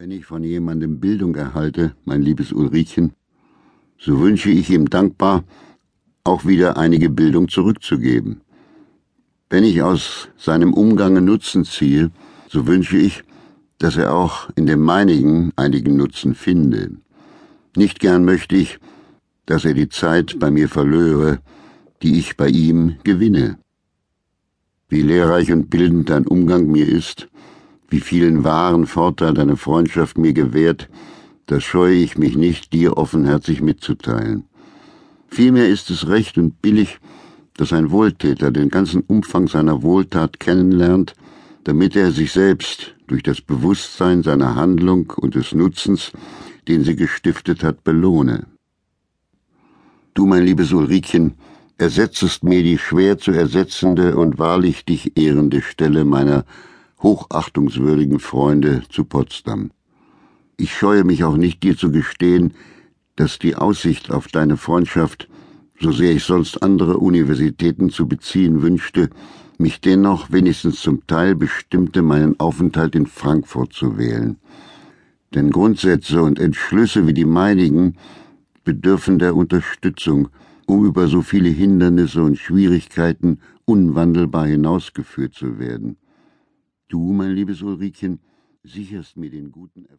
Wenn ich von jemandem Bildung erhalte, mein liebes Ulrikchen, so wünsche ich ihm dankbar, auch wieder einige Bildung zurückzugeben. Wenn ich aus seinem Umgange Nutzen ziehe, so wünsche ich, dass er auch in dem meinigen einigen Nutzen finde. Nicht gern möchte ich, dass er die Zeit bei mir verlöre, die ich bei ihm gewinne. Wie lehrreich und bildend dein Umgang mir ist, wie vielen wahren Vorteil deine Freundschaft mir gewährt, das scheue ich mich nicht, dir offenherzig mitzuteilen. Vielmehr ist es recht und billig, dass ein Wohltäter den ganzen Umfang seiner Wohltat kennenlernt, damit er sich selbst durch das Bewusstsein seiner Handlung und des Nutzens, den sie gestiftet hat, belohne. Du, mein liebes Ulrikchen, ersetzest mir die schwer zu ersetzende und wahrlich dich ehrende Stelle meiner hochachtungswürdigen Freunde zu Potsdam. Ich scheue mich auch nicht, dir zu gestehen, dass die Aussicht auf deine Freundschaft, so sehr ich sonst andere Universitäten zu beziehen wünschte, mich dennoch wenigstens zum Teil bestimmte, meinen Aufenthalt in Frankfurt zu wählen. Denn Grundsätze und Entschlüsse wie die meinigen bedürfen der Unterstützung, um über so viele Hindernisse und Schwierigkeiten unwandelbar hinausgeführt zu werden. Du, mein liebes Ulrikchen, sicherst mir den guten Erfolg.